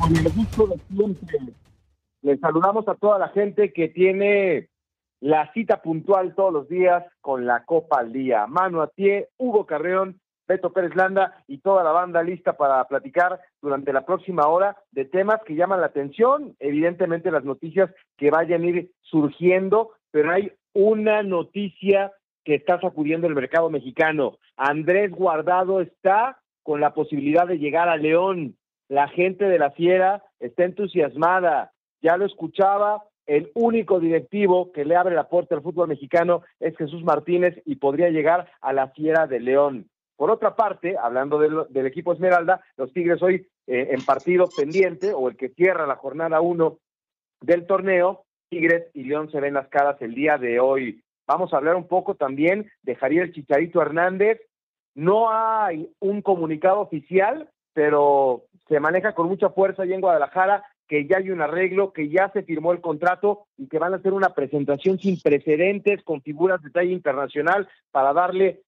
con el gusto de siempre. Les saludamos a toda la gente que tiene la cita puntual todos los días con la Copa al Día. Manu Atié, Hugo Carreón, Beto Pérez Landa y toda la banda lista para platicar durante la próxima hora de temas que llaman la atención, evidentemente las noticias que vayan a ir surgiendo, pero hay una noticia que está sacudiendo el mercado mexicano. Andrés Guardado está con la posibilidad de llegar a León. La gente de la Fiera está entusiasmada. Ya lo escuchaba, el único directivo que le abre la puerta al fútbol mexicano es Jesús Martínez y podría llegar a la Fiera de León. Por otra parte, hablando del, equipo Esmeralda, los Tigres hoy eh, en partido pendiente o el que cierra la jornada uno del torneo, Tigres y León se ven las caras el día de hoy. Vamos a hablar un poco también de Javier Chicharito Hernández. No hay un comunicado oficial, pero se maneja con mucha fuerza ahí en Guadalajara que ya hay un arreglo, que ya se firmó el contrato y que van a hacer una presentación sin precedentes con figuras de talla internacional para darle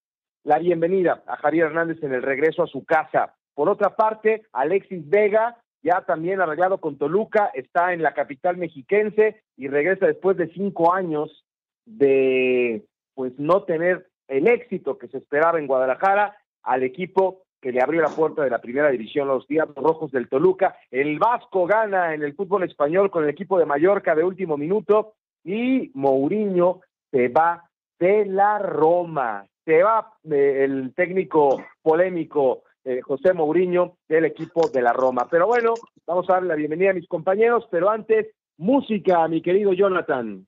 la bienvenida a Javier Hernández en el regreso a su casa. Por otra parte, Alexis Vega, ya también arreglado con Toluca, está en la capital mexiquense y regresa después de cinco años de pues no tener el éxito que se esperaba en Guadalajara al equipo que le abrió la puerta de la primera división, los Diablos Rojos del Toluca. El Vasco gana en el fútbol español con el equipo de Mallorca de último minuto y Mourinho se va de la Roma. Se va eh, el técnico polémico eh, José Mourinho del equipo de la Roma. Pero bueno, vamos a darle la bienvenida a mis compañeros, pero antes, música, mi querido Jonathan.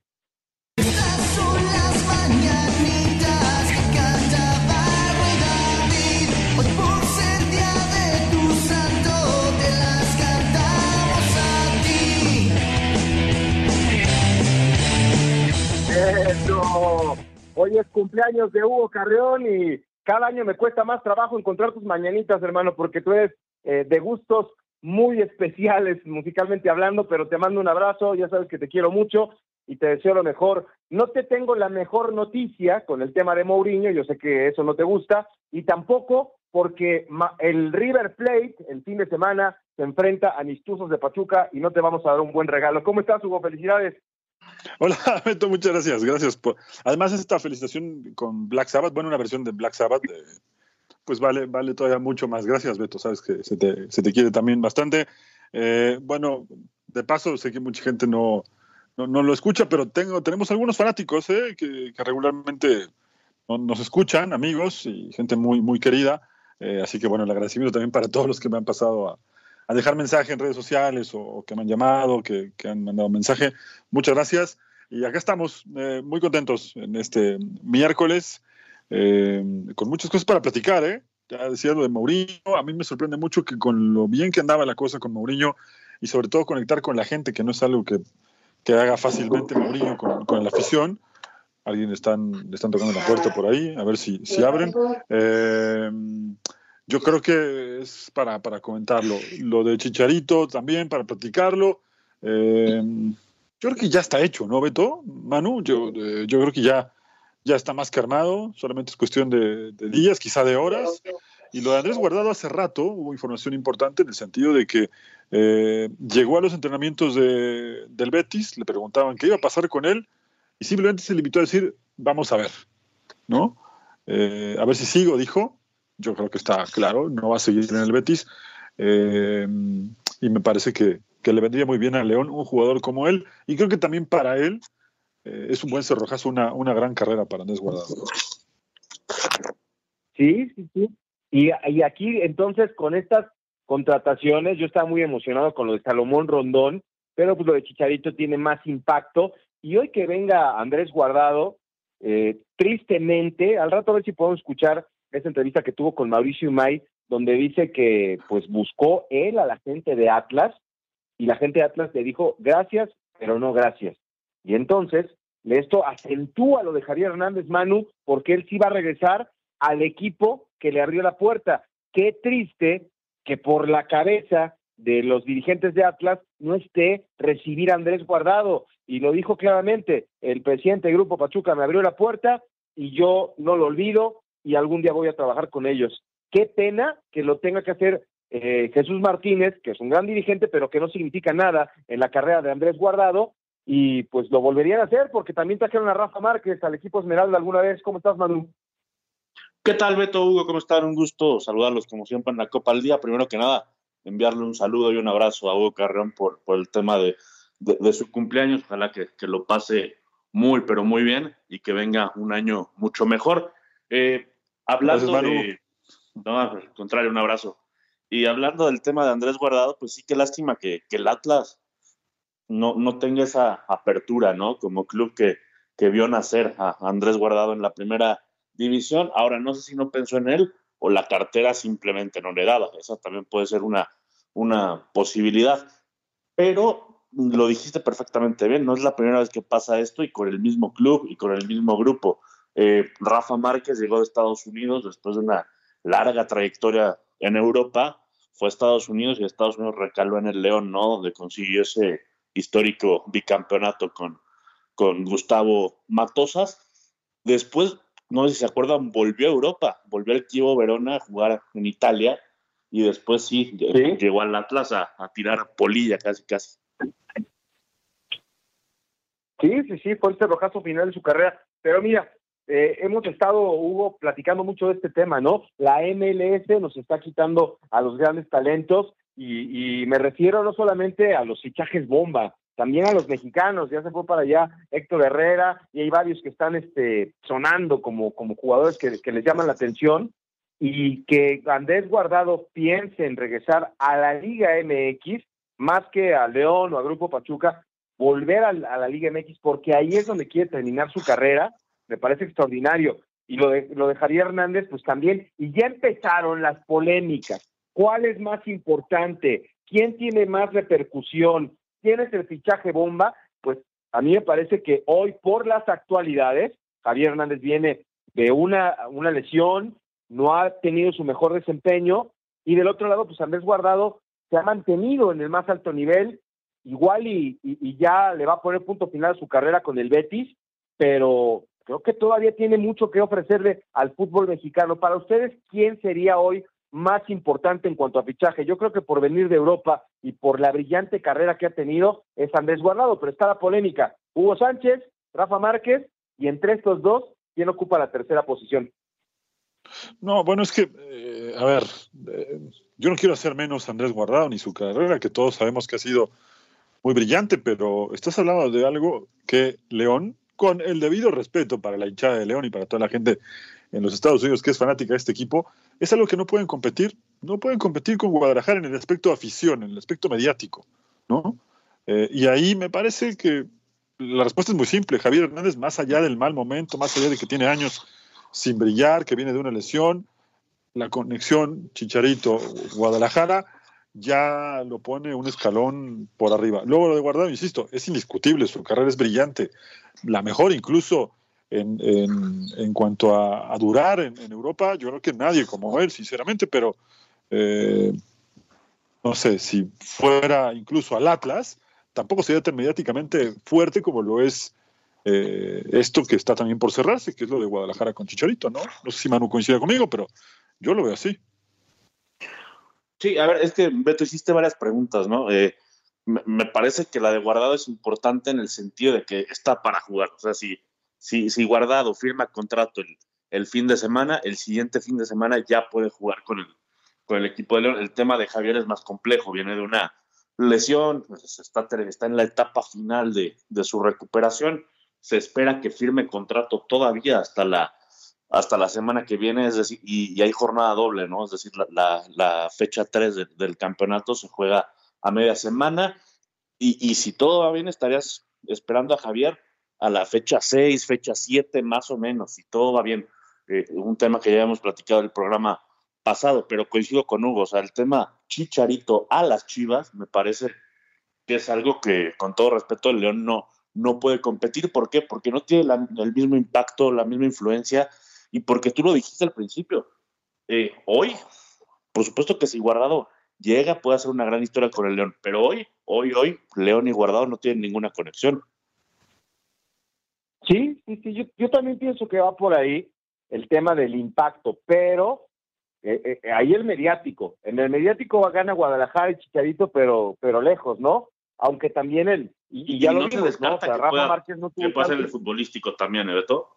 Hoy es cumpleaños de Hugo Carreón y cada año me cuesta más trabajo encontrar tus mañanitas, hermano, porque tú eres eh, de gustos muy especiales musicalmente hablando, pero te mando un abrazo, ya sabes que te quiero mucho y te deseo lo mejor. No te tengo la mejor noticia con el tema de Mourinho, yo sé que eso no te gusta, y tampoco porque el River Plate el fin de semana se enfrenta a Mistuzos de Pachuca y no te vamos a dar un buen regalo. ¿Cómo estás, Hugo? Felicidades. Hola, Beto, muchas gracias. Gracias por. Además, esta felicitación con Black Sabbath, bueno, una versión de Black Sabbath, pues vale, vale todavía mucho más. Gracias, Beto. Sabes que se te, se te quiere también bastante. Eh, bueno, de paso, sé que mucha gente no, no, lo escucha, pero tengo, tenemos algunos fanáticos eh, que, regularmente nos escuchan, amigos y gente muy, muy querida. Eh, así que, bueno, el agradecimiento también para todos los que me han pasado a, a dejar mensaje en redes sociales o, que me han llamado, que, han mandado mensaje. Muchas gracias. Y acá estamos, eh, muy contentos en este miércoles, eh, con muchas cosas para platicar. ¿eh? Ya decía lo de Mourinho, a mí me sorprende mucho que con lo bien que andaba la cosa con Mourinho y sobre todo conectar con la gente, que no es algo que, que haga fácilmente Mourinho con, con la afición. Alguien están, le están tocando la puerta por ahí, a ver si, si abren. Eh, yo creo que es para, para comentarlo. Lo de Chicharito también, para platicarlo. Eh, yo creo que ya está hecho, ¿no, Beto? Manu, yo, eh, yo creo que ya, ya está más que armado, solamente es cuestión de, días, quizá de horas. Y lo de Andrés Guardado hace rato hubo información importante en el sentido de que eh, llegó a los entrenamientos de, del Betis, le preguntaban qué iba a pasar con él y simplemente se limitó a decir, vamos a ver, ¿no? a ver si sigo, dijo, yo creo que está claro, no va a seguir en el Betis. Eh, y me parece que, le vendría muy bien a León un jugador como él. Y creo que también para él eh, es un buen cerrojazo, una, una gran carrera para Andrés Guardado. Sí, sí, sí. Y, y aquí, entonces, con estas contrataciones, yo estaba muy emocionado con lo de Salomón Rondón, pero pues lo de Chicharito tiene más impacto. Y hoy que venga Andrés Guardado, eh, tristemente, al rato a ver si podemos escuchar esa entrevista que tuvo con Mauricio May, donde dice que pues buscó él a la gente de Atlas y la gente de Atlas le dijo gracias, pero no gracias. Y entonces esto acentúa lo de Javier Hernández Manu porque él sí va a regresar al equipo que le abrió la puerta. Qué triste que por la cabeza de los dirigentes de Atlas no esté recibir a Andrés Guardado. Y lo dijo claramente, el presidente del Grupo Pachuca me abrió la puerta y yo no lo olvido y algún día voy a trabajar con ellos. Qué pena que lo tenga que hacer eh, Jesús Martínez, que es un gran dirigente, pero que no significa nada en la carrera de Andrés Guardado, y pues lo volverían a hacer porque también trajeron a Rafa Márquez al equipo Esmeralda alguna vez. ¿Cómo estás, Manu? ¿Qué tal, Beto Hugo? ¿Cómo están? Un gusto saludarlos como siempre en la Copa al Día. Primero que nada, enviarle un saludo y un abrazo a Hugo Carreón por, por el tema de, de, su cumpleaños. Ojalá que, que, lo pase muy, pero muy bien y que venga un año mucho mejor. Eh, hablando de... No, al contrario, un abrazo. Y hablando del tema de Andrés Guardado, pues sí, qué lástima que, que el Atlas no, no tenga esa apertura, ¿no? Como club que, que vio nacer a Andrés Guardado en la primera división. Ahora, no sé si no pensó en él o la cartera simplemente no le daba. Esa también puede ser una, una posibilidad. Pero lo dijiste perfectamente bien, no es la primera vez que pasa esto y con el mismo club y con el mismo grupo. Eh, Rafa Márquez llegó de Estados Unidos después de una larga trayectoria en Europa, fue a Estados Unidos y Estados Unidos recaló en el León, ¿no? Donde consiguió ese histórico bicampeonato con, con Gustavo Matosas. Después no sé si se acuerdan, volvió a Europa, volvió al Chievo Verona a jugar en Italia y después sí, llegó al Atlas a, tirar polilla casi, casi. Sí, sí, sí, fue el cerrojazo final de su carrera. Pero mira, eh, hemos estado, Hugo, platicando mucho de este tema, ¿no? La MLS nos está quitando a los grandes talentos y, me refiero no solamente a los fichajes bomba, también a los mexicanos, ya se fue para allá Héctor Herrera y hay varios que están este, sonando como, como jugadores que, les llaman la atención. Y que Andrés Guardado piense en regresar a la Liga MX más que a León o a Grupo Pachuca, volver a, la Liga MX porque ahí es donde quiere terminar su carrera, me parece extraordinario. Y lo de, lo de Javier Hernández, pues también, y ya empezaron las polémicas. ¿Cuál es más importante? ¿Quién tiene más repercusión? tienes el fichaje bomba, pues a mí me parece que hoy por las actualidades, Javier Hernández viene de una, una lesión, no ha tenido su mejor desempeño, y del otro lado, pues Andrés Guardado se ha mantenido en el más alto nivel, igual y, y, ya le va a poner punto final a su carrera con el Betis, pero creo que todavía tiene mucho que ofrecerle al fútbol mexicano. Para ustedes, ¿quién sería hoy más importante en cuanto a fichaje. Yo creo que por venir de Europa y por la brillante carrera que ha tenido es Andrés Guardado, pero está la polémica. Hugo Sánchez, Rafa Márquez y entre estos dos, ¿quién ocupa la tercera posición? No, bueno, es que, eh, a ver, eh, yo no quiero hacer menos a Andrés Guardado ni su carrera, que todos sabemos que ha sido muy brillante, pero estás hablando de algo que León, con el debido respeto para la hinchada de León y para toda la gente en los Estados Unidos que es fanática de este equipo, es algo que no pueden competir, no pueden competir con Guadalajara en el aspecto afición, en el aspecto mediático, ¿no? Eh, y ahí me parece que la respuesta es muy simple. Javier Hernández, más allá del mal momento, más allá de que tiene años sin brillar, que viene de una lesión, la conexión Chicharito-Guadalajara ya lo pone un escalón por arriba. Luego lo de Guardado, insisto, es indiscutible, su carrera es brillante, la mejor incluso en, en, cuanto a, durar en, Europa, yo creo que nadie como él, sinceramente, pero eh, no sé, si fuera incluso al Atlas, tampoco sería tan mediáticamente fuerte como lo es eh, esto que está también por cerrarse, que es lo de Guadalajara con Chicharito, ¿no? No sé si Manu coincide conmigo, pero yo lo veo así. Sí, a ver, es que Beto hiciste varias preguntas, ¿no? Eh, me, parece que la de Guardado es importante en el sentido de que está para jugar. O sea, si si, si Guardado firma contrato el, el, fin de semana, el siguiente fin de semana ya puede jugar con el, con el equipo de León. El tema de Javier es más complejo, viene de una lesión, pues está, está en la etapa final de, de su recuperación. Se espera que firme contrato todavía hasta la hasta la semana que viene, es decir, y, hay jornada doble, ¿no? Es decir, la, fecha 3 del campeonato se juega a media semana y, y, si todo va bien estarías esperando a Javier a la fecha 6, fecha 7 más o menos, si todo va bien. Eh, un tema que ya hemos platicado en el programa pasado, pero coincido con Hugo, o sea, el tema Chicharito a las Chivas me parece que es algo que, con todo respeto, el León no, no puede competir. ¿Por qué? Porque no tiene el mismo impacto, la misma influencia y porque tú lo dijiste al principio. Eh, hoy, por supuesto que si Guardado llega, puede hacer una gran historia con el León, pero hoy, hoy, hoy, León y Guardado no tienen ninguna conexión. Sí, sí, sí, yo, yo también pienso que va por ahí el tema del impacto, pero eh, eh, ahí el mediático. En el mediático va gana Guadalajara y Chicharito, pero, pero lejos, ¿no? Aunque también el. Y, ya no se descarta que, Rafa Márquez no que puede ser el futbolístico también, ¿eh, Beto?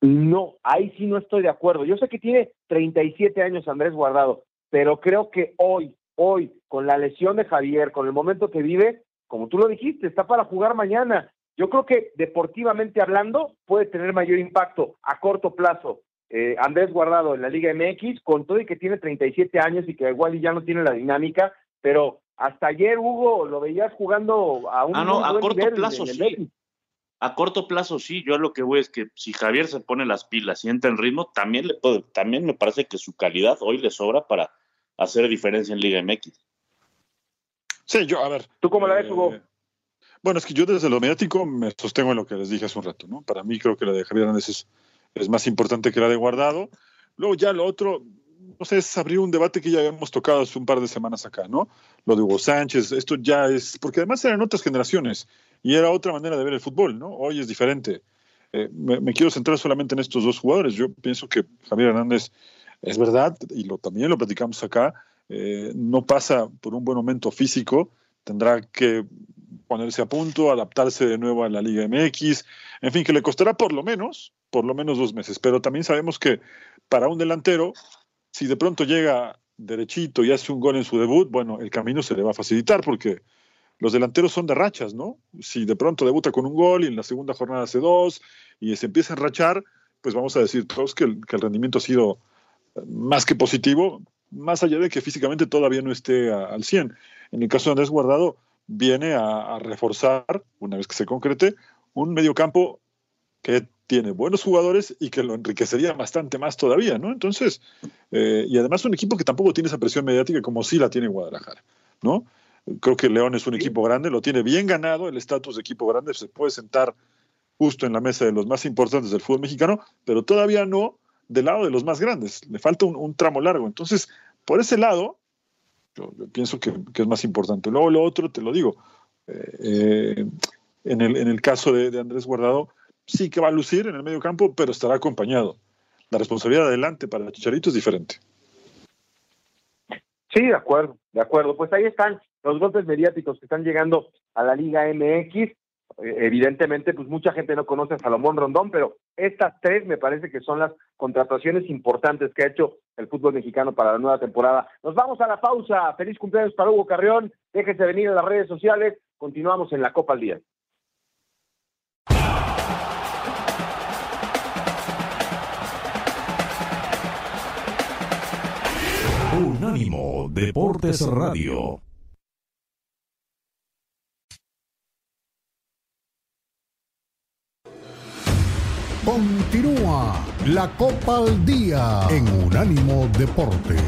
No, ahí sí no estoy de acuerdo. Yo sé que tiene 37 años Andrés Guardado, pero creo que hoy, hoy, con la lesión de Javier, con el momento que vive, como tú lo dijiste, está para jugar mañana. Yo creo que deportivamente hablando puede tener mayor impacto a corto plazo eh, Andrés Guardado en la Liga MX, con todo y que tiene 37 años y que igual ya no tiene la dinámica, pero hasta ayer, Hugo, lo veías jugando a un. Ah, no, a corto plazo sí. A corto plazo sí, yo lo que voy es que si Javier se pone las pilas y entra en ritmo, también le puede, también me parece que su calidad hoy le sobra para hacer diferencia en Liga MX. Sí, yo, a ver. ¿Tú cómo la ves, Hugo? Eh, bueno, es que yo desde lo mediático me sostengo en lo que les dije hace un rato, ¿no? Para mí creo que la de Javier Hernández es es más importante que la de guardado. Luego ya lo otro, no sé, es abrir un debate que ya habíamos tocado hace un par de semanas acá, ¿no? Lo de Hugo Sánchez, esto ya es, porque además eran otras generaciones y era otra manera de ver el fútbol, ¿no? Hoy es diferente. Eh, me, quiero centrar solamente en estos dos jugadores. Yo pienso que Javier Hernández es verdad, y lo, también lo platicamos acá, eh, no pasa por un buen momento físico, tendrá que ponerse a punto, adaptarse de nuevo a la Liga MX, en fin, que le costará por lo menos, por lo menos dos meses. Pero también sabemos que para un delantero, si de pronto llega derechito y hace un gol en su debut, bueno, el camino se le va a facilitar porque los delanteros son de rachas, ¿no? Si de pronto debuta con un gol y en la segunda jornada hace dos y se empieza a rachar, pues vamos a decir todos que el, rendimiento ha sido más que positivo, más allá de que físicamente todavía no esté al 100. En el caso de Andrés Guardado, viene a, reforzar, una vez que se concrete, un mediocampo que tiene buenos jugadores y que lo enriquecería bastante más todavía, ¿no? Entonces, eh, y además un equipo que tampoco tiene esa presión mediática como sí la tiene Guadalajara, ¿no? Creo que León es un equipo grande, lo tiene bien ganado, el estatus de equipo grande se puede sentar justo en la mesa de los más importantes del fútbol mexicano, pero todavía no del lado de los más grandes, le falta un tramo largo. Entonces, por ese lado, yo, pienso que, es más importante. Luego lo otro, te lo digo, eh, eh, en, el, en el caso de, Andrés Guardado, sí que va a lucir en el medio campo, pero estará acompañado. La responsabilidad adelante para Chicharito es diferente. Sí, de acuerdo, de acuerdo. Pues ahí están los golpes mediáticos que están llegando a la Liga MX. Eh, evidentemente, pues mucha gente no conoce a Salomón Rondón, pero estas tres me parece que son las contrataciones importantes que ha hecho el fútbol mexicano para la nueva temporada. Nos vamos a la pausa. Feliz cumpleaños para Hugo Carrión. Déjese venir a las redes sociales. Continuamos en la Copa al Día. Unánimo Deportes Radio. Continúa la Copa al Día en Unánimo Deportes.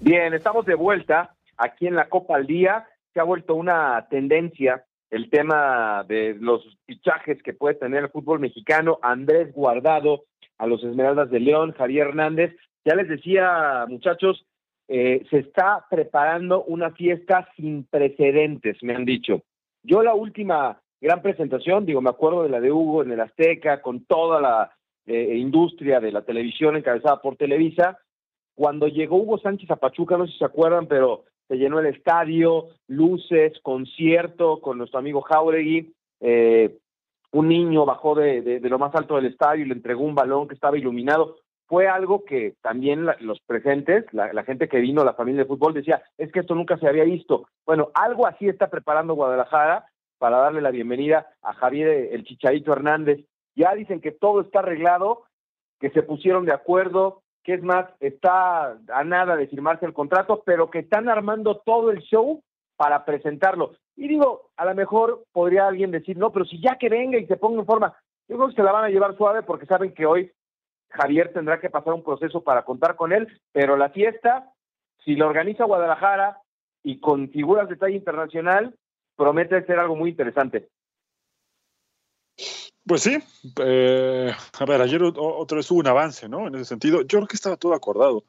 Bien, estamos de vuelta aquí en la Copa al Día. Se ha vuelto una tendencia el tema de los fichajes que puede tener el fútbol mexicano. Andrés Guardado a los Esmeraldas de León, Javier Hernández. Ya les decía, muchachos, eh, se está preparando una fiesta sin precedentes, me han dicho. Yo la última gran presentación, digo, me acuerdo de la de Hugo en el Azteca, con toda la eh, industria de la televisión encabezada por Televisa. Cuando llegó Hugo Sánchez a Pachuca, no sé si se acuerdan, pero se llenó el estadio, luces, concierto con nuestro amigo Jauregui. Eh, un niño bajó de, de, lo más alto del estadio y le entregó un balón que estaba iluminado. fue algo que también los presentes, la, gente que vino, la familia de fútbol, decía, es que esto nunca se había visto. Bueno, algo así está preparando Guadalajara para darle la bienvenida a Javier el Chicharito Hernández. Ya dicen que todo está arreglado, que se pusieron de acuerdo, que es más, está a nada de firmarse el contrato, pero que están armando todo el show para presentarlo. Y digo, a lo mejor podría alguien decir, no, pero si ya que venga y se ponga en forma, yo creo que se la van a llevar suave porque saben que hoy Javier tendrá que pasar un proceso para contar con él, pero la fiesta, si la organiza Guadalajara y con figuras de talla internacional, promete ser algo muy interesante. Pues sí, eh, a ver, ayer otra vez hubo un avance, ¿no? En ese sentido, yo creo que estaba todo acordado,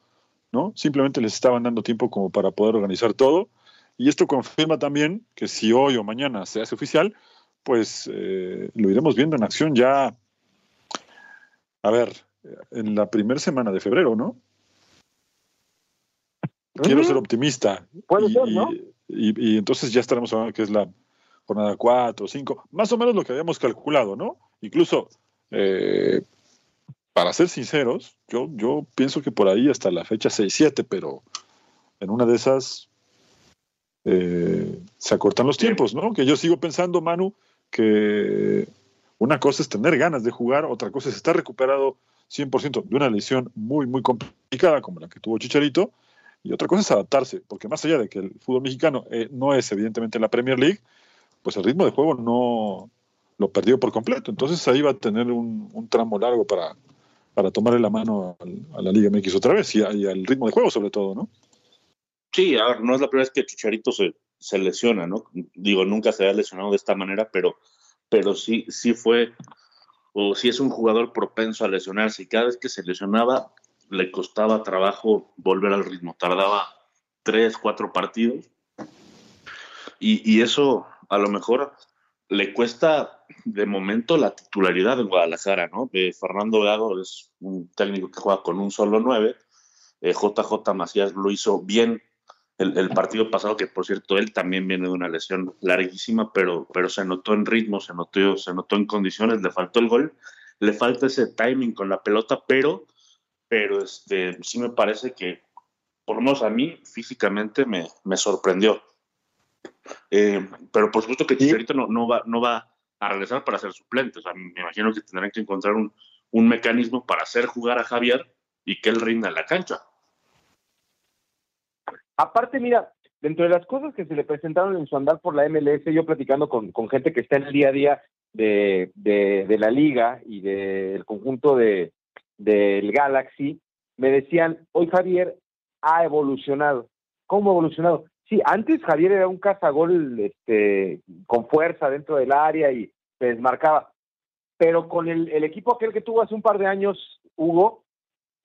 ¿no? Simplemente les estaban dando tiempo como para poder organizar todo. Y esto confirma también que si hoy o mañana se hace oficial, pues eh, lo iremos viendo en acción ya, a ver, en la primera semana de febrero, ¿no? Quiero ser optimista. Puede ser, ¿no? Y, entonces ya estaremos hablando que es la jornada 4 o 5, más o menos lo que habíamos calculado, ¿no? Incluso, eh, para ser sinceros, yo, yo pienso que por ahí hasta la fecha 6-7, pero en una de esas se acortan los tiempos, ¿no? Que yo sigo pensando, Manu, que una cosa es tener ganas de jugar, otra cosa es estar recuperado 100% de una lesión muy, muy complicada como la que tuvo Chicharito, y otra cosa es adaptarse, porque más allá de que el fútbol mexicano eh, no es evidentemente la Premier League, pues el ritmo de juego no lo perdió por completo. Entonces ahí va a tener un, tramo largo para, para tomarle la mano a la Liga MX otra vez y, al ritmo de juego sobre todo, ¿no? Sí, a ver, no es la primera vez que Chicharito se, se lesiona, ¿no? Digo, nunca se ha lesionado de esta manera, pero, pero sí, sí fue, o sí es un jugador propenso a lesionarse y cada vez que se lesionaba le costaba trabajo volver al ritmo, tardaba tres, cuatro partidos. Y, eso a lo mejor le cuesta de momento la titularidad en Guadalajara, ¿no? Fernando Gago es un técnico que juega con un solo nueve. JJ eh, Macías lo hizo bien el, partido pasado, que por cierto él también viene de una lesión larguísima, pero, pero se notó en ritmo, se notó, se notó en condiciones, le faltó el gol, le falta ese timing con la pelota, pero pero este, sí me parece que, por lo menos a mí, físicamente me, me sorprendió. Eh, pero por supuesto que Chicharito no, no, va, no va a regresar para ser suplente. O sea, me imagino que tendrán que encontrar un, un mecanismo para hacer jugar a Javier y que él rinda en la cancha. Aparte, mira, dentro de las cosas que se le presentaron en su andar por la MLS, yo platicando con, con gente que está en el día a día de, de, de la liga y del conjunto de, del Galaxy, me decían, hoy Javier ha evolucionado. ¿Cómo ha evolucionado? Sí, antes Javier era un cazagol este, con fuerza dentro del área y se desmarcaba. Pero con el, equipo aquel que tuvo hace un par de años, Hugo,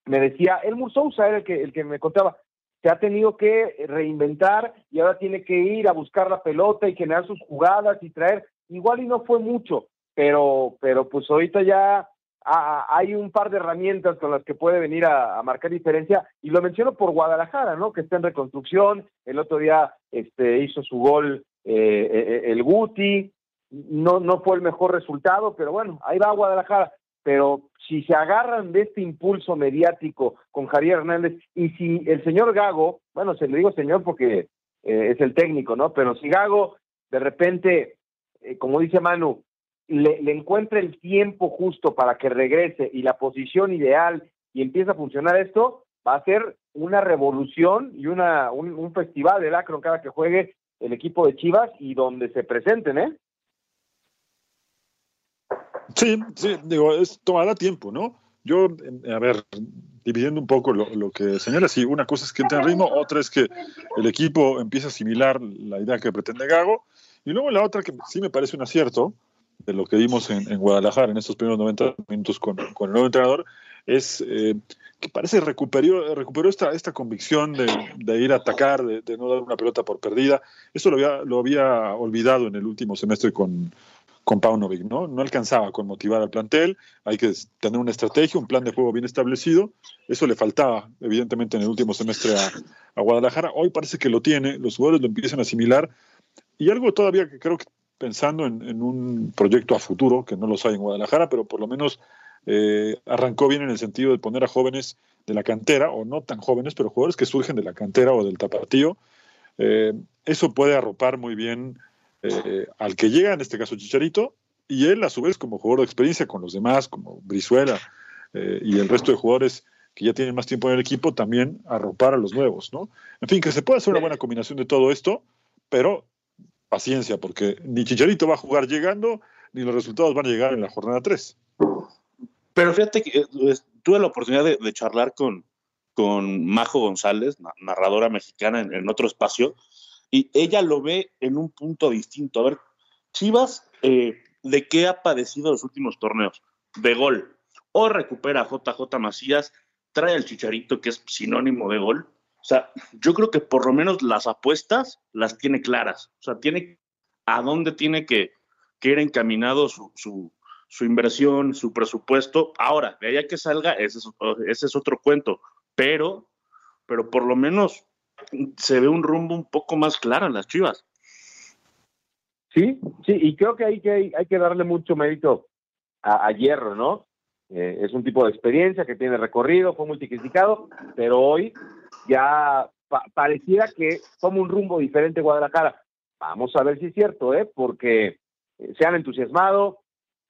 me decía, el Sousa era el que, el que me contaba, se ha tenido que reinventar y ahora tiene que ir a buscar la pelota y generar sus jugadas y traer, igual y no fue mucho, pero, pero pues ahorita ya hay un par de herramientas con las que puede venir a, marcar diferencia y lo menciono por Guadalajara, ¿no? Que está en reconstrucción, el otro día este, hizo su gol eh, eh, eh, el Guti, no, no fue el mejor resultado, pero bueno, ahí va Guadalajara. Pero si se agarran de este impulso mediático con Javier Hernández y si el señor Gago, bueno, se le digo señor porque es el técnico, ¿no? Pero si Gago de repente, como dice Manu, le, encuentre el tiempo justo para que regrese y la posición ideal y empiece a funcionar esto, va a ser una revolución y una, un, festival de lacro cada que juegue el equipo de Chivas y donde se presenten, ¿eh? Sí, sí, digo, es, tomará tiempo, ¿no? Yo, a ver, dividiendo un poco lo, lo que señala, sí, una cosa es que entre en ritmo, otra es que el equipo empiece a asimilar la idea que pretende Gago, y luego la otra que sí me parece un acierto, de lo que vimos en, Guadalajara en estos primeros 90 minutos con, el nuevo entrenador, es eh, que parece recuperó, recuperó esta, esta convicción de, ir a atacar, de, no dar una pelota por perdida. Eso lo había, lo había olvidado en el último semestre con, con Paunovic, ¿no? No alcanzaba con motivar al plantel, hay que tener una estrategia, un plan de juego bien establecido. Eso le faltaba, evidentemente, en el último semestre a, Guadalajara. Hoy parece que lo tiene, los jugadores lo empiezan a asimilar. Y algo todavía que creo que pensando en, un proyecto a futuro, que no los hay en Guadalajara, pero por lo menos eh, arrancó bien en el sentido de poner a jóvenes de la cantera, o no tan jóvenes, pero jugadores que surgen de la cantera o del tapatío. Eh, eso puede arropar muy bien eh, al que llega, en este caso Chicharito, y él a su vez como jugador de experiencia con los demás, como Brizuela y el resto de jugadores que ya tienen más tiempo en el equipo, también arropar a los nuevos, ¿no? En fin, que se puede hacer una buena combinación de todo esto, pero paciencia, porque ni Chicharito va a jugar llegando, ni los resultados van a llegar en la jornada 3. Pero fíjate que eh, tuve la oportunidad de, charlar con, con Majo González, narradora mexicana en, otro espacio, y ella lo ve en un punto distinto. A ver, Chivas, eh, ¿de qué ha padecido los últimos torneos? De gol. O recupera a JJ Macías, trae al Chicharito, que es sinónimo de gol. O sea, yo creo que por lo menos las apuestas las tiene claras. O sea, tiene a dónde tiene que, que ir encaminado su, su inversión, su presupuesto. Ahora, de allá que salga, ese es, ese es otro cuento, pero, pero por lo menos se ve un rumbo un poco más claro en las Chivas. Sí, sí, y creo que hay que, hay, que darle mucho mérito a, Hierro, ¿no? Eh, es un tipo de experiencia que tiene recorrido, fue multicriticado, pero hoy ya pareciera que toma un rumbo diferente Guadalajara. Vamos a ver si es cierto, ¿eh? Porque eh, se han entusiasmado,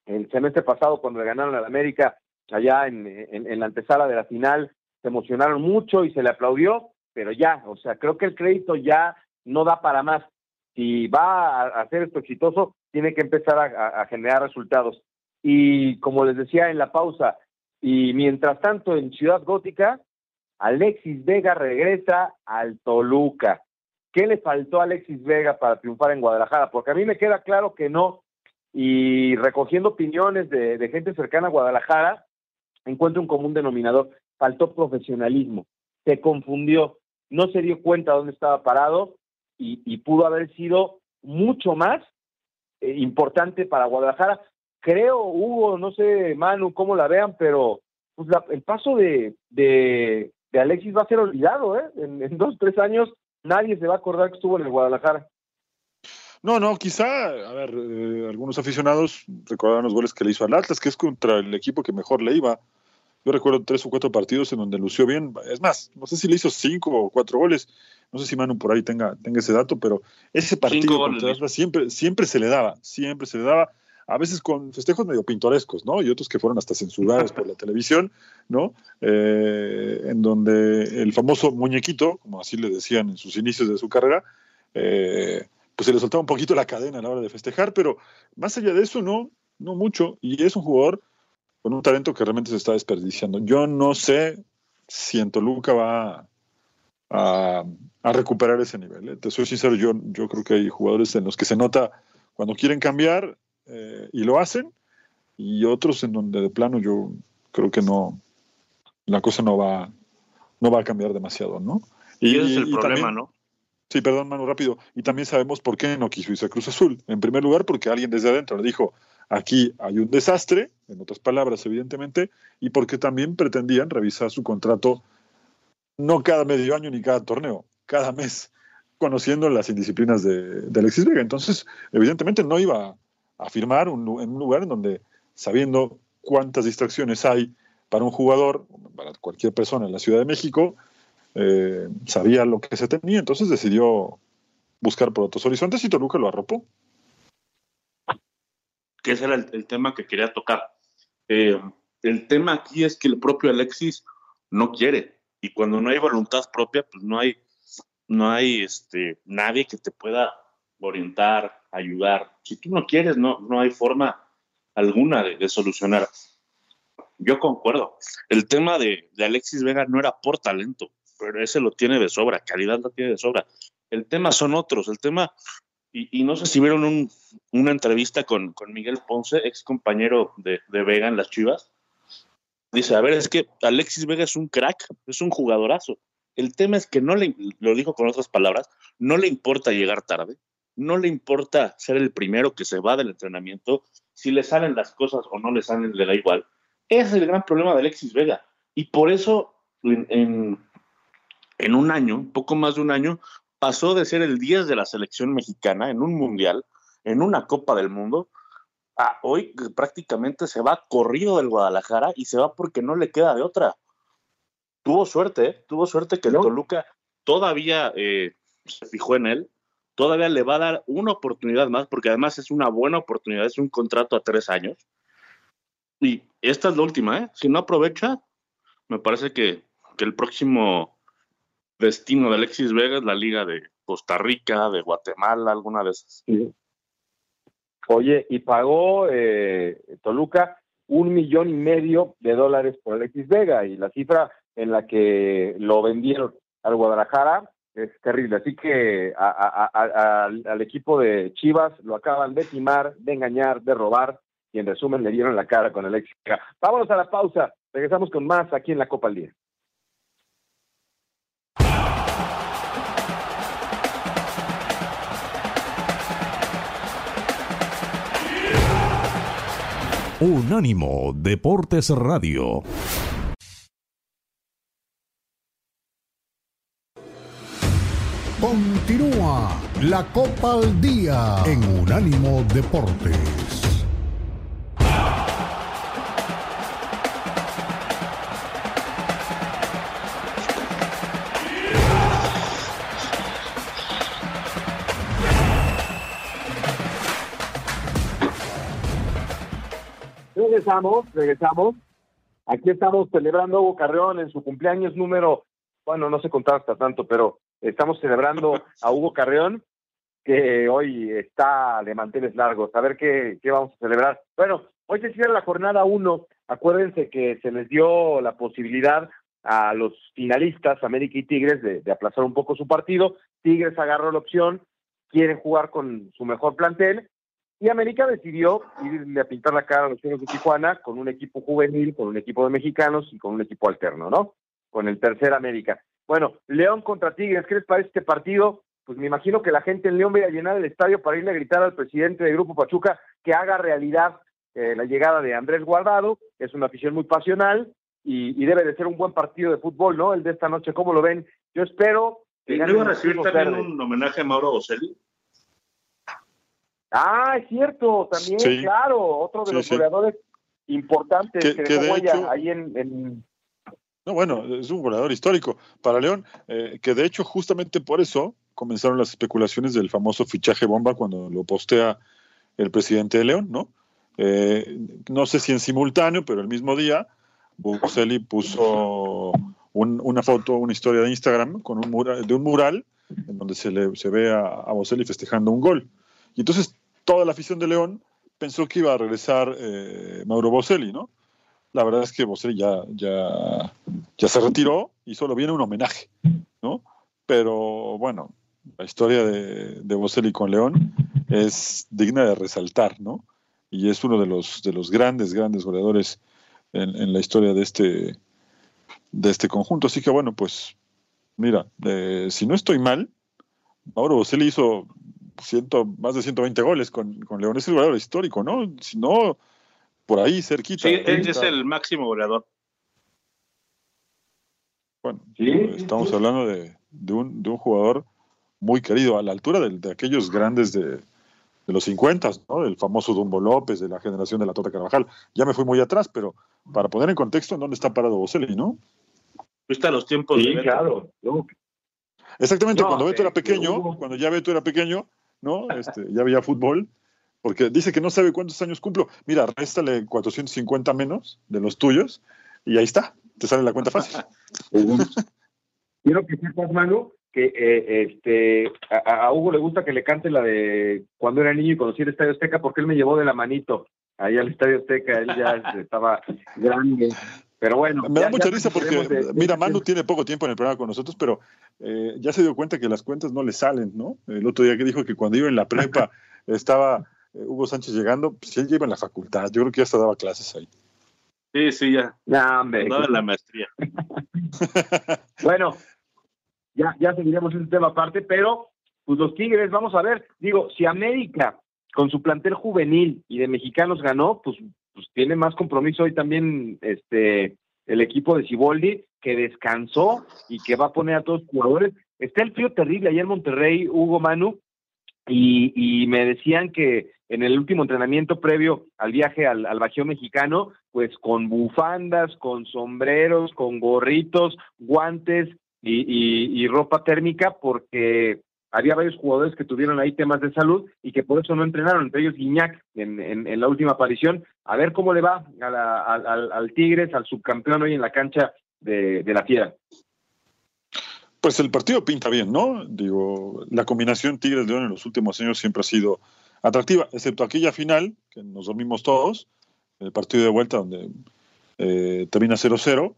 el semestre pasado cuando le ganaron al América allá en, en, la antesala de la final, se emocionaron mucho y se le aplaudió, pero ya, o sea, creo que el crédito ya no da para más. Si va a hacer esto exitoso, tiene que empezar a, generar resultados. Y como les decía en la pausa, y mientras tanto en Ciudad Gótica, Alexis Vega regresa al Toluca. ¿Qué le faltó a Alexis Vega para triunfar en Guadalajara? Porque a mí me queda claro que no y recogiendo opiniones de, gente cercana a Guadalajara, encuentro un común denominador. Faltó profesionalismo, se confundió, no se dio cuenta dónde estaba parado y, pudo haber sido mucho más eh, importante para Guadalajara. Creo, Hugo, no sé, Manu, cómo la vean, pero pues el paso de, de, Alexis va a ser olvidado, ¿eh? En, en dos, tres años nadie se va a acordar que estuvo en el Guadalajara. No, no, quizá, a ver, eh, algunos aficionados recordarán los goles que le hizo al Atlas, que es contra el equipo que mejor le iba. Yo recuerdo tres o cuatro partidos en donde lució bien. Es más, no sé si le hizo cinco o cuatro goles. No sé si Manu por ahí tenga, tenga ese dato, pero ese partido contra Atlas siempre, siempre se le daba, siempre se le daba. A veces con festejos medio pintorescos, ¿no? Y otros que fueron hasta censurados por la televisión, ¿no? Eh, en donde el famoso muñequito, como así le decían en sus inicios de su carrera, eh, pues se le soltaba un poquito la cadena a la hora de festejar, pero más allá de eso, no, no mucho. Y es un jugador con un talento que realmente se está desperdiciando. Yo no sé si en Toluca va a, recuperar ese nivel. ¿eh? Te soy sincero, yo, yo creo que hay jugadores en los que se nota cuando quieren cambiar eh, y lo hacen, y otros en donde de plano yo creo que no, la cosa no va, no va a cambiar demasiado, ¿no? Y, ese es el problema, ¿no? Sí, perdón, mano, rápido. Y también sabemos por qué no quiso irse a Cruz Azul. En primer lugar, porque alguien desde adentro le dijo, aquí hay un desastre, en otras palabras, evidentemente, y porque también pretendían revisar su contrato no cada medio año ni cada torneo, cada mes, conociendo las indisciplinas de, Alexis Vega. Entonces, evidentemente no iba a firmar en un lugar en donde, sabiendo cuántas distracciones hay para un jugador, para cualquier persona en la Ciudad de México, eh, sabía lo que se tenía, entonces decidió buscar por otros horizontes y Toluca lo arropó. Ese era el, tema que quería tocar. Eh, el tema aquí es que el propio Alexis no quiere y cuando no hay voluntad propia, pues no hay, no hay este, nadie que te pueda orientar, ayudar. Si tú no quieres, no, no hay forma alguna de, solucionar. Yo concuerdo. El tema de, de, Alexis Vega no era por talento pero ese lo tiene de sobra, calidad lo tiene de sobra. El tema son otros, el tema, y, no sé si vieron una entrevista con, Miguel Ponce, ex compañero de, Vega en las Chivas. Dice, a ver, es que Alexis Vega es un crack, es un jugadorazo. El tema es que no le, lo dijo con otras palabras, no le importa llegar tarde, no le importa ser el primero que se va del entrenamiento, si le salen las cosas o no le salen, le da igual. Ese es el gran problema de Alexis Vega. Y por eso en, en un año, poco más de un año, pasó de ser el 10 de la selección mexicana en un mundial, en una Copa del Mundo, ah, hoy prácticamente se va corrido del Guadalajara y se va porque no le queda de otra. Tuvo suerte, ¿eh? tuvo suerte que el Toluca todavía eh, se fijó en él, todavía le va a dar una oportunidad más, porque además es una buena oportunidad, es un contrato a tres años. Y esta es la última, ¿eh? Si no aprovecha, me parece que, que el próximo destino de Alexis Vega es la liga de Costa Rica, de Guatemala, alguna de esas. Oye, y pagó eh, Toluca un millón y medio de dólares por Alexis Vega y la cifra en la que lo vendieron al Guadalajara es terrible. Así que al equipo de Chivas lo acaban de timar, de engañar, de robar y en resumen le dieron la cara con Alexis Vega. Vámonos a la pausa. Regresamos con más aquí en la Copa al Día. Unánimo Deportes Radio. Continúa la Copa al Día en Unánimo Deportes. Regresamos, regresamos. Aquí estamos celebrando a Hugo Carreón en su cumpleaños número, bueno, no sé contar hasta tanto, pero estamos celebrando a Hugo Carreón, que hoy está de manteles largos. A ver qué, qué vamos a celebrar. Bueno, hoy se cierra la jornada uno. Acuérdense que se les dio la posibilidad a los finalistas, América y Tigres, de, de aplazar un poco su partido. Tigres agarró la opción, quieren jugar con su mejor plantel y América decidió irle a pintar la cara a los Tigres de Tijuana con un equipo juvenil, con un equipo de mexicanos y con un equipo alterno, ¿no? Con el tercer América. Bueno, León contra Tigres, ¿qué les parece este partido? Pues me imagino que la gente en León vaya a llenar el estadio para irle a gritar al presidente del Grupo Pachuca que haga realidad eh, la llegada de Andrés Guardado. Es una afición muy pasional y, debe de ser un buen partido de fútbol, ¿no? El de esta noche, ¿cómo lo ven? Yo espero... ¿Y no iba a recibir también un homenaje a Mauro Bocelli? Ah, es cierto, también, claro, otro de los goleadores importantes que, dejó ahí en, No, bueno, es un goleador histórico para León, eh, que de hecho justamente por eso comenzaron las especulaciones del famoso fichaje bomba cuando lo postea el presidente de León, ¿no? Eh, no sé si en simultáneo, pero el mismo día, Bocelli puso una foto, una historia de Instagram con un mural, de un mural en donde se, le, se ve a, a Bocelli festejando un gol. Y entonces toda la afición de León pensó que iba a regresar eh, Mauro Boselli, ¿no? La verdad es que Boselli ya, ya, ya se retiró y solo viene un homenaje, ¿no? Pero bueno, la historia de, de Boselli con León es digna de resaltar, ¿no? Y es uno de los, de los grandes, grandes goleadores en, la historia de este, de este conjunto. Así que bueno, pues mira, si no estoy mal, Mauro Boselli hizo ciento, más de 120 goles con, con León. Es el goleador histórico, ¿no? Si no, por ahí cerquita. Sí, es el máximo goleador. Bueno, estamos hablando de, de, un, de un jugador muy querido, a la altura de, de aquellos grandes de, de los 50, ¿no? Del famoso Dumbo López, de la generación de la Tota Carvajal. Ya me fui muy atrás, pero para poner en contexto en dónde está parado Boselli, ¿no? Viste los tiempos sí, claro. Exactamente, cuando Beto era pequeño, cuando ya Beto era pequeño, ¿no? Este, ya había fútbol, porque dice que no sabe cuántos años cumplo. Mira, réstale 450 menos de los tuyos y ahí está, te sale la cuenta fácil. Quiero que sepas, Manu, que eh, este, a, Hugo le gusta que le cante la de cuando era niño y conocí el Estadio Azteca porque él me llevó de la manito ahí al Estadio Azteca, él ya estaba grande. Pero bueno. Me da mucha risa porque, mira, Manu tiene poco tiempo en el programa con nosotros, pero eh, ya se dio cuenta que las cuentas no le salen, ¿no? El otro día que dijo que cuando iba en la prepa estaba eh, Hugo Sánchez llegando, pues él lleva en la facultad, yo creo que ya hasta daba clases ahí. Sí, sí, ya. Ya, hombre. la maestría. bueno, ya, ya seguiremos ese tema aparte, pero pues los Tigres, vamos a ver, digo, si América con su plantel juvenil y de mexicanos ganó, pues pues tiene más compromiso hoy también este el equipo de Ciboldi, que descansó y que va a poner a todos los jugadores. Está el frío terrible allá en Monterrey, Hugo Manu, y, y me decían que, en el último entrenamiento previo al viaje al, al Bajío Mexicano, pues con bufandas, con sombreros, con gorritos, guantes y, y ropa térmica, porque había varios jugadores que tuvieron ahí temas de salud y que por eso no entrenaron, entre ellos Guiñac en, en, la última aparición. A ver cómo le va al, al, Tigres, al subcampeón hoy en la cancha de, de la Fiera. Pues el partido pinta bien, ¿no? Digo, la combinación Tigres-León en los últimos años siempre ha sido atractiva, excepto aquella final, que nos dormimos todos, el partido de vuelta donde eh, termina 0-0,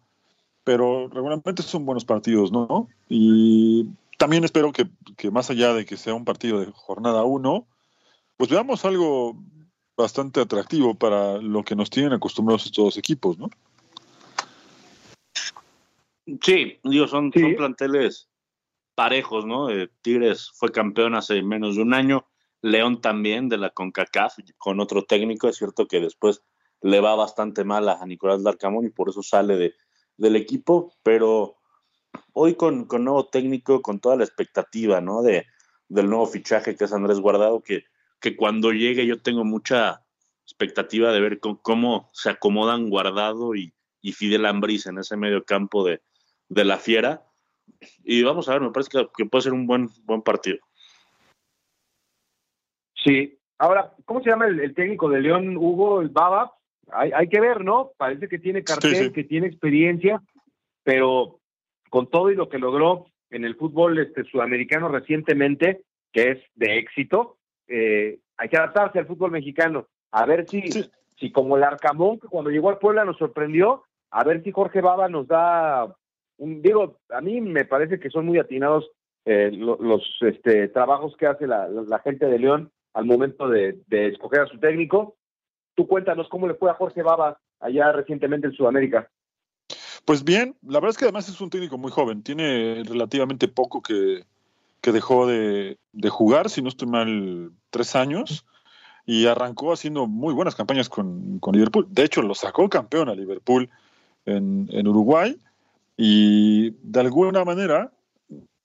pero regularmente son buenos partidos, ¿no? Y también espero que, más allá de que sea un partido de jornada 1, pues veamos algo bastante atractivo para lo que nos tienen acostumbrados estos dos equipos, ¿no? Sí, digo, son, son planteles parejos, ¿no? Tigres fue campeón hace menos de un año, León también de la CONCACAF con otro técnico, es cierto que después le va bastante mal a Nicolás Larcamón y por eso sale de, del equipo, pero hoy con, con, nuevo técnico, con toda la expectativa, ¿no? De, del nuevo fichaje que es Andrés Guardado, que, que cuando llegue yo tengo mucha expectativa de ver cómo, se acomodan Guardado y, y Fidel Ambriz en ese medio campo de, de, la Fiera. Y vamos a ver, me parece que, puede ser un buen, buen partido. Sí. Ahora, ¿cómo se llama el, técnico de León, Hugo, el Baba? Hay, hay, que ver, ¿no? Parece que tiene cartel, que tiene experiencia, pero con todo y lo que logró en el fútbol este, sudamericano recientemente, que es de éxito, eh, hay que adaptarse al fútbol mexicano. A ver si, si como el Arcamón, que cuando llegó al Puebla nos sorprendió, a ver si Jorge Baba nos da un, digo, a mí me parece que son muy atinados eh, los, este, trabajos que hace la, gente de León al momento de, de, escoger a su técnico. Tú cuéntanos cómo le fue a Jorge Baba allá recientemente en Sudamérica. Pues bien, la verdad es que además es un técnico muy joven, tiene relativamente poco que, dejó de, jugar, si no estoy mal, tres años, y arrancó haciendo muy buenas campañas con, Liverpool. De hecho, lo sacó campeón a Liverpool en, en, Uruguay y de alguna manera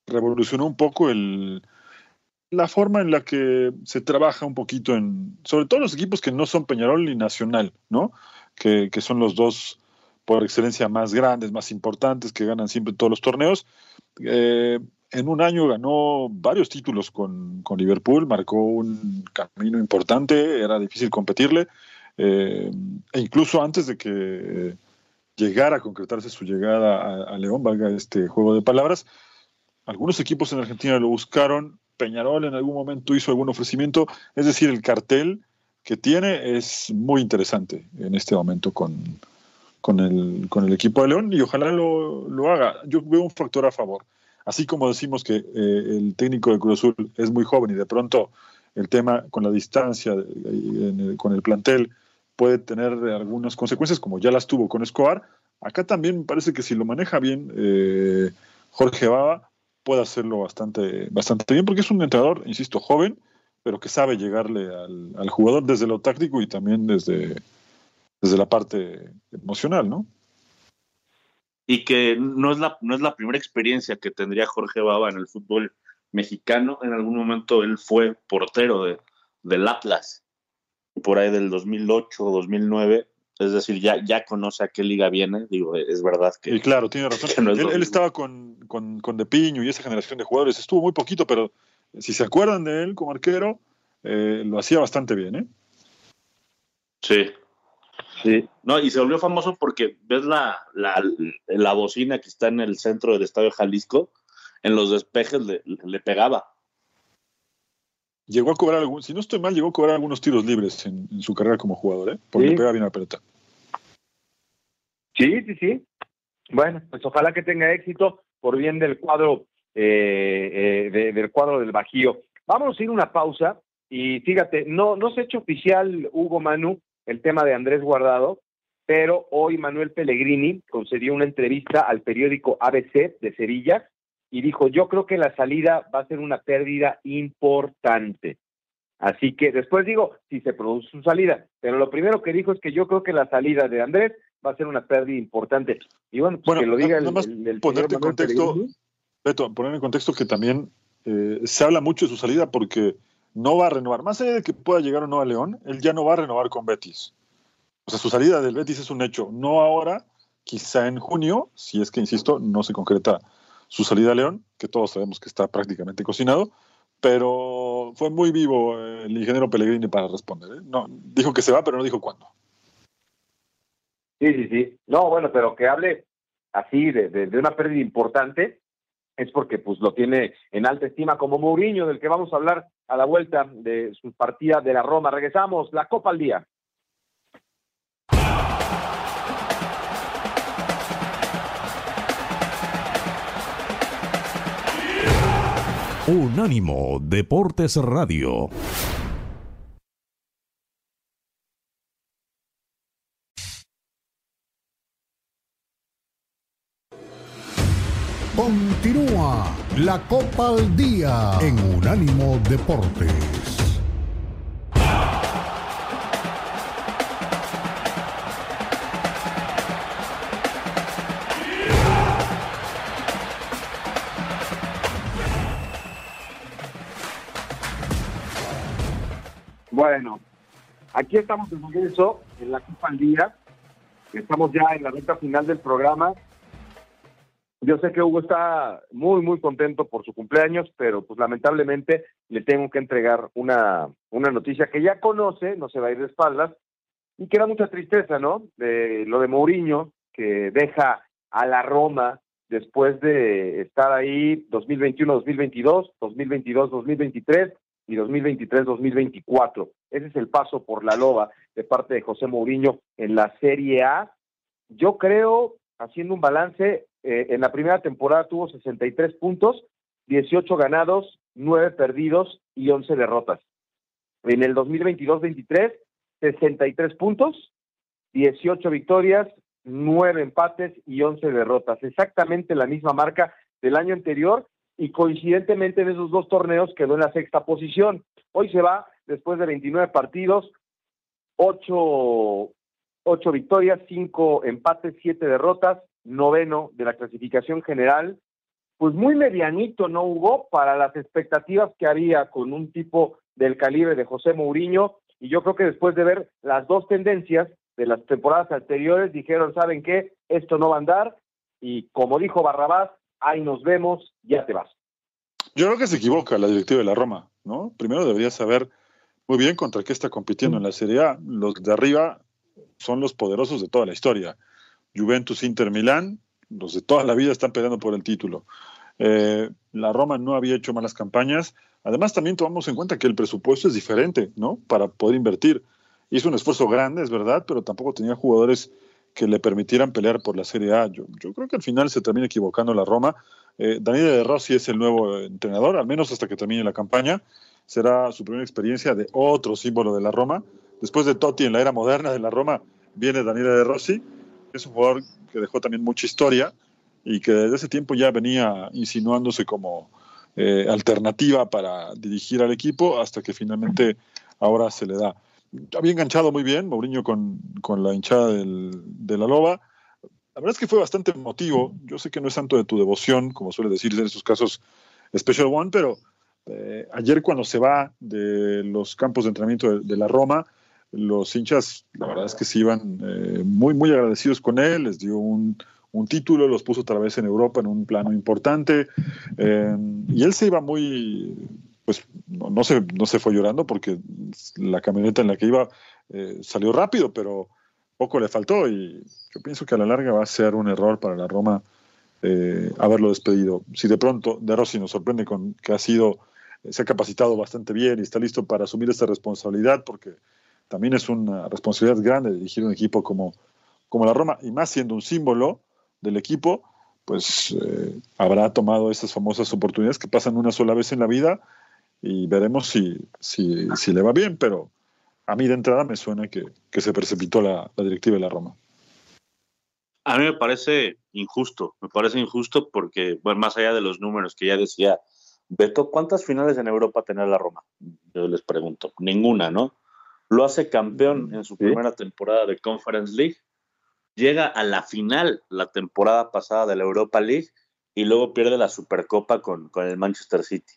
revolucionó un poco el, la forma en la que se trabaja un poquito en, sobre todo los equipos que no son Peñarol ni Nacional, ¿no? Que, que son los dos por excelencia más grandes, más importantes, que ganan siempre todos los torneos. Eh, en un año ganó varios títulos con, Liverpool, marcó un camino importante, era difícil competirle, eh, e incluso antes de que llegara a concretarse su llegada a, León, valga este juego de palabras, algunos equipos en Argentina lo buscaron, Peñarol en algún momento hizo algún ofrecimiento, es decir, el cartel que tiene es muy interesante en este momento con, con el, con el equipo de León y ojalá lo, lo, haga. Yo veo un factor a favor. Así como decimos que eh, el técnico de Cruz Azul es muy joven y de pronto el tema con la distancia, con el plantel, puede tener algunas consecuencias, como ya las tuvo con Escobar. Acá también me parece que si lo maneja bien eh, Jorge Baba, puede hacerlo bastante, bastante bien, porque es un entrenador, insisto, joven, pero que sabe llegarle al, al jugador desde lo táctico y también desde, desde la parte emocional, ¿no? Y que no es la, no es la primera experiencia que tendría Jorge Baba en el fútbol mexicano. En algún momento él fue portero de, del Atlas, por ahí del 2008 o 2009. Es decir, ya, ya conoce a qué liga viene. Digo, es verdad que. Y claro, tiene razón. él, estaba con, con, con, De Piño y esa generación de jugadores. Estuvo muy poquito, pero si se acuerdan de él como arquero, eh, lo hacía bastante bien, ¿eh? Sí, Sí. No, y se volvió famoso porque ves la, la, la, bocina que está en el centro del Estadio Jalisco, en los despejes le, le, pegaba. Llegó a cobrar algún, si no estoy mal, llegó a cobrar algunos tiros libres en, su carrera como jugador, ¿eh? Porque le pega bien la pelota. Sí, sí, sí. Bueno, pues ojalá que tenga éxito por bien del cuadro, eh, eh, del cuadro del Bajío. Vamos a ir una pausa y fíjate, no, no se ha hecho oficial, Hugo Manu, el tema de Andrés Guardado, pero hoy Manuel Pellegrini concedió una entrevista al periódico ABC de Sevilla y dijo, yo creo que la salida va a ser una pérdida importante. Así que después digo, si se produce su salida, pero lo primero que dijo es que yo creo que la salida de Andrés va a ser una pérdida importante. Y bueno, pues que lo diga el, el, ponerte en contexto, Beto, poner en contexto que también eh, se habla mucho de su salida porque no va a renovar. Más allá de que pueda llegar o no a León, él ya no va a renovar con Betis. O sea, su salida del Betis es un hecho. No ahora, quizá en junio, si es que, insisto, no se concreta su salida a León, que todos sabemos que está prácticamente cocinado, pero fue muy vivo el ingeniero Pellegrini para responder. ¿eh? No, dijo que se va, pero no dijo cuándo. Sí, sí, sí. No, bueno, pero que hable así de, de, una pérdida importante es porque pues lo tiene en alta estima como Mourinho, del que vamos a hablar a la vuelta de su partida de la Roma. Regresamos, la Copa al día. Unánimo Deportes Radio. Continúa la Copa al Día en Unánimo Deportes. Bueno, aquí estamos en regreso en la Copa al Día. Estamos ya en la recta final del programa. Yo sé que Hugo está muy, muy contento por su cumpleaños, pero pues lamentablemente le tengo que entregar una, una noticia que ya conoce, no se va a ir de espaldas, y que da mucha tristeza, ¿no? De lo de Mourinho, que deja a la Roma después de estar ahí 2021-2022, 2022-2023 y 2023-2024. Ese es el paso por la loba de parte de José Mourinho en la Serie A. Yo creo, haciendo un balance, eh, en la primera temporada tuvo 63 puntos, 18 ganados, 9 perdidos y 11 derrotas. En el 2022-23, 63 puntos, 18 victorias, 9 empates y 11 derrotas. Exactamente la misma marca del año anterior y coincidentemente en esos dos torneos quedó en la sexta posición. Hoy se va después de 29 partidos, 8, victorias, 5 empates, 7 derrotas, noveno de la clasificación general. Pues muy medianito, ¿no, Hugo? Para las expectativas que había con un tipo del calibre de José Mourinho. Y yo creo que después de ver las dos tendencias de las temporadas anteriores, dijeron, ¿saben qué? Esto no va a andar. Y como dijo Barrabás, ahí nos vemos, ya te vas. Yo creo que se equivoca la directiva de la Roma, ¿no? Primero debería saber muy bien contra qué está compitiendo en la Serie A. Los de arriba son los poderosos de toda la historia. Juventus, Inter, Milán, los de toda la vida están peleando por el título. Eh, la Roma no había hecho malas campañas. Además, también tomamos en cuenta que el presupuesto es diferente, ¿no? Para poder invertir. Hizo un esfuerzo grande, es verdad, pero tampoco tenía jugadores que le permitieran pelear por la Serie A. Yo, creo que al final se termina equivocando la Roma. Eh, de Rossi es el nuevo entrenador, al menos hasta que termine la campaña. Será su primera experiencia de otro símbolo de la Roma. Después de Totti en la era moderna de la Roma, viene Daniel de Rossi. Es un jugador que dejó también mucha historia y que desde ese tiempo ya venía insinuándose como eh, alternativa para dirigir al equipo hasta que finalmente ahora se le da había enganchado muy bien Mourinho con, con la hinchada del, de la loba. La verdad es que fue bastante emotivo. Yo sé que no es tanto de tu devoción, como suele decirse en esos casos Special One, pero eh, ayer cuando se va de los campos de entrenamiento de, la Roma, los hinchas, la verdad es que se iban eh, muy, muy agradecidos con él, les dio un, un, título, los puso otra vez en Europa en un plano importante, eh, y él se iba muy, pues no, se, no se fue llorando porque la camioneta en la que iba eh, salió rápido, pero poco le faltó y yo pienso que a la larga va a ser un error para la Roma haberlo despedido. Si de pronto De Rossi nos sorprende con que ha sido, se ha capacitado bastante bien y está listo para asumir esta responsabilidad, porque también es una responsabilidad grande dirigir un equipo como, como la Roma, y más siendo un símbolo del equipo, pues habrá tomado estas famosas oportunidades que pasan una sola vez en la vida y veremos si, si, si, le va bien, pero a mí de entrada me suena que, que se precipitó la, la, directiva de la Roma. A mí me parece injusto, me parece injusto porque, bueno, más allá de los números que ya decía Beto, ¿cuántas finales en Europa tiene la Roma? Yo les pregunto, ninguna, ¿no? Lo hace campeón en su primera temporada de Conference League, llega a la final la temporada pasada de la Europa League y luego pierde la Supercopa con, con el Manchester City.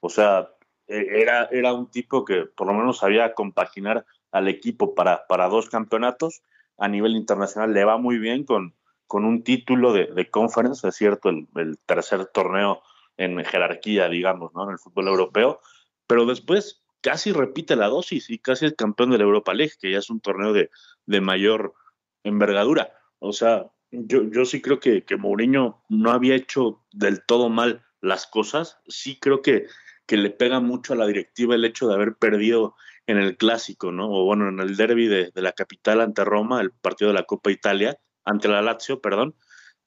O sea, eh, era, era un tipo que por lo menos sabía compaginar al equipo para, para dos campeonatos. A nivel internacional le va muy bien con, con un título de, de conference, es cierto, el, el, tercer torneo en jerarquía, digamos, ¿no? en el fútbol europeo, pero después casi repite la dosis y casi es campeón de la Europa League, que ya es un torneo de, de mayor envergadura. O sea, yo, yo sí creo que, que Mourinho no había hecho del todo mal las cosas. Sí creo que, que le pega mucho a la directiva el hecho de haber perdido en el clásico, ¿no? O bueno, en el derby de, de la capital ante Roma, el partido de la Copa Italia, ante la Lazio, perdón.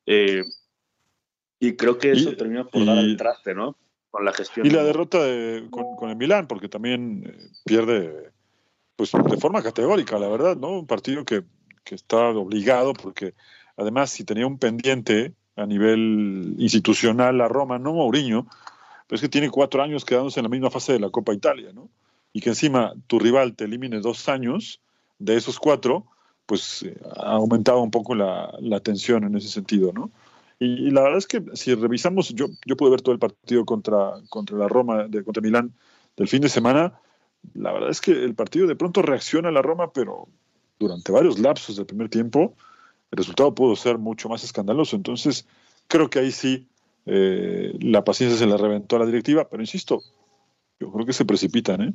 Eh, y creo que eso y, termina por dar el traste, ¿no? Con la gestión. Y la derrota de, con, con, el Milán, porque también eh, pierde pues de forma categórica, la verdad, ¿no? Un partido que, que está obligado, porque además si tenía un pendiente a nivel institucional a Roma, no Mourinho, pues que tiene cuatro años quedándose en la misma fase de la Copa Italia, ¿no? Y que encima tu rival te elimine dos años de esos cuatro, pues eh, ha aumentado un poco la, la tensión en ese sentido, ¿no? Y, la verdad es que si revisamos, yo, yo pude ver todo el partido contra, contra la Roma, de, contra Milán del fin de semana, la verdad es que el partido de pronto reacciona a la Roma, pero durante varios lapsos del primer tiempo, el resultado pudo ser mucho más escandaloso. Entonces, creo que ahí sí eh, la paciencia se la reventó a la directiva, pero insisto, yo creo que se precipitan, ¿eh?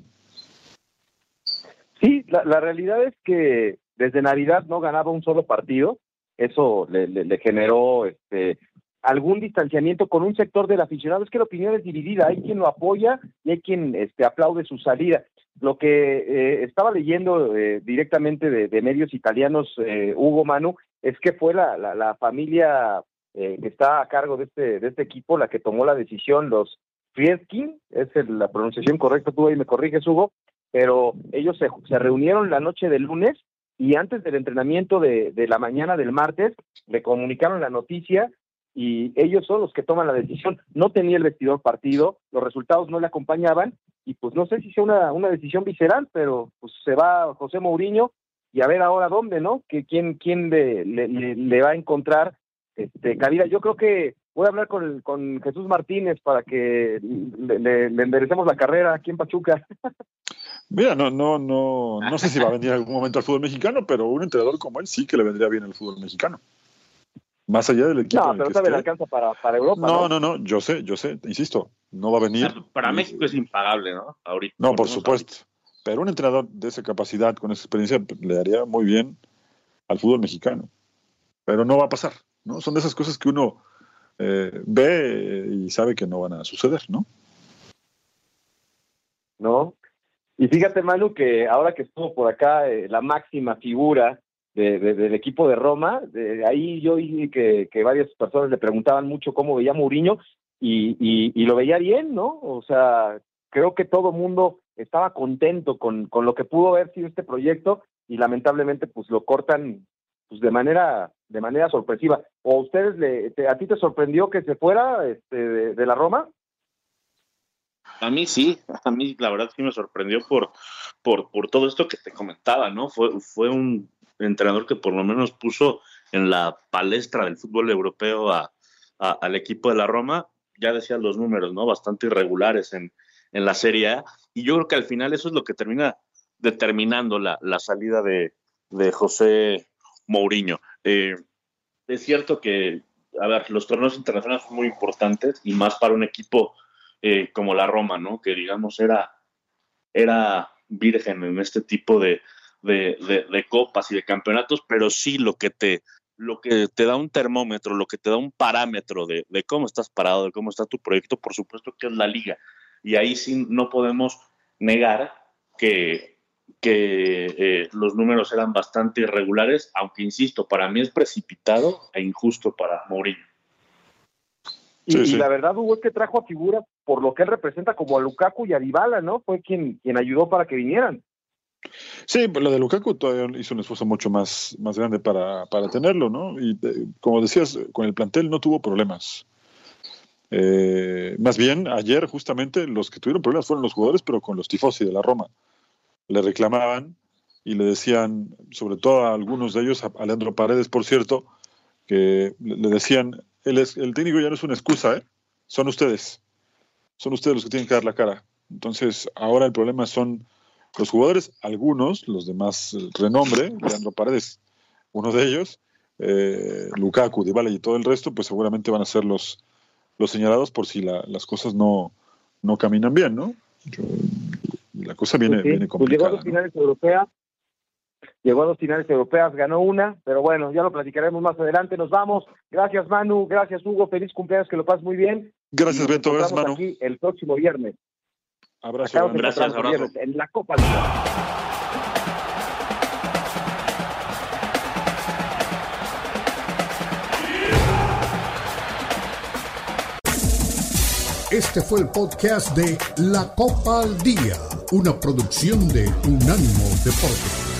Sí, la, la realidad es que desde Navidad no ganaba un solo partido, eso le, generó este algún distanciamiento con un sector del aficionado. Es que la opinión es dividida, hay quien lo apoya y hay quien este, aplaude su salida. Lo que eh, estaba leyendo eh, directamente de, medios italianos, eh, Hugo Manu, es que fue la, la, familia que está a cargo de este, de este equipo la que tomó la decisión, los Friedkin, es la pronunciación correcta, tú ahí me corriges, Hugo, pero ellos se, se reunieron la noche del lunes y antes del entrenamiento de, de, la mañana del martes le comunicaron la noticia y ellos son los que toman la decisión. No tenía el vestidor partido, los resultados no le acompañaban y pues no sé si sea una, una decisión visceral, pero pues se va José Mourinho y a ver ahora dónde, ¿no? Que quién, quién le, le, va a encontrar este cabida. Yo creo que voy a hablar con, con Jesús Martínez para que le, le, le, enderecemos la carrera aquí en Pachuca. Mira, no, no, no, no sé si va a venir en algún momento al fútbol mexicano, pero un entrenador como él sí que le vendría bien al fútbol mexicano. Más allá del equipo. No, pero todavía le alcanza para, para Europa. No, no, no, no, yo sé, yo sé, insisto, no va a venir. O sea, para México es impagable, ¿no? Ahorita. No, por supuesto. Ahorita. Pero un entrenador de esa capacidad, con esa experiencia, le daría muy bien al fútbol mexicano. Pero no va a pasar, ¿no? Son de esas cosas que uno eh, ve y sabe que no van a suceder, ¿no? No. Y fíjate, Manu, que ahora que estuvo por acá eh, la máxima figura de, de, del equipo de Roma, de, ahí yo vi que, que, varias personas le preguntaban mucho cómo veía Mourinho y, y, y, lo veía bien, ¿no? O sea, creo que todo mundo estaba contento con, lo que pudo haber sido este proyecto y lamentablemente pues lo cortan pues de manera de manera sorpresiva. ¿O a ustedes le, te, a ti te sorprendió que se fuera este, de, la Roma? A mí sí, a mí la verdad sí me sorprendió por, por, por todo esto que te comentaba, ¿no? Fue, fue un entrenador que por lo menos puso en la palestra del fútbol europeo a, al equipo de la Roma, ya decían los números, ¿no? Bastante irregulares en, en la Serie A, y yo creo que al final eso es lo que termina determinando la, la salida de, de José Mourinho. Eh, es cierto que, a ver, los torneos internacionales son muy importantes y más para un equipo eh, como la Roma, ¿no? Que digamos era, era virgen en este tipo de, de, copas y de campeonatos, pero sí lo que te lo que te da un termómetro, lo que te da un parámetro de, de cómo estás parado, de cómo está tu proyecto, por supuesto que es la liga. Y ahí sí no podemos negar que que eh, los números eran bastante irregulares, aunque insisto, para mí es precipitado e injusto para Mourinho. Y, sí, sí. y, la verdad, Hugo, es que trajo a figuras por lo que él representa como a Lukaku y a Dybala, ¿no? Fue quien, quien ayudó para que vinieran. Sí, pues lo de Lukaku todavía hizo un esfuerzo mucho más, más grande para, para tenerlo, ¿no? Y eh, como decías, con el plantel no tuvo problemas. Eh, más bien, ayer justamente los que tuvieron problemas fueron los jugadores, pero con los tifosi de la Roma le reclamaban y le decían, sobre todo a algunos de ellos, a Leandro Paredes, por cierto, que le decían, el, el técnico ya no es una excusa, ¿eh? son ustedes, son ustedes los que tienen que dar la cara. Entonces, ahora el problema son los jugadores, algunos, los de más renombre, Leandro Paredes, uno de ellos, eh, Lukaku, Dybala y todo el resto, pues seguramente van a ser los, los señalados por si las cosas no, no caminan bien, ¿no? la cosa viene, pues viene complicada. llegó a finales europeas, llegó a dos finales europeas, ganó una, pero bueno, ya lo platicaremos más adelante. Nos vamos. Gracias, Manu. Gracias, Hugo. Feliz cumpleaños, que lo pases muy bien. Gracias, Beto. Gracias, Manu. Aquí el próximo viernes. Abrazo. Gracias, abrazo. En la Copa Este fue el podcast de La Copa al Día, una producción de Unánimo Deportes.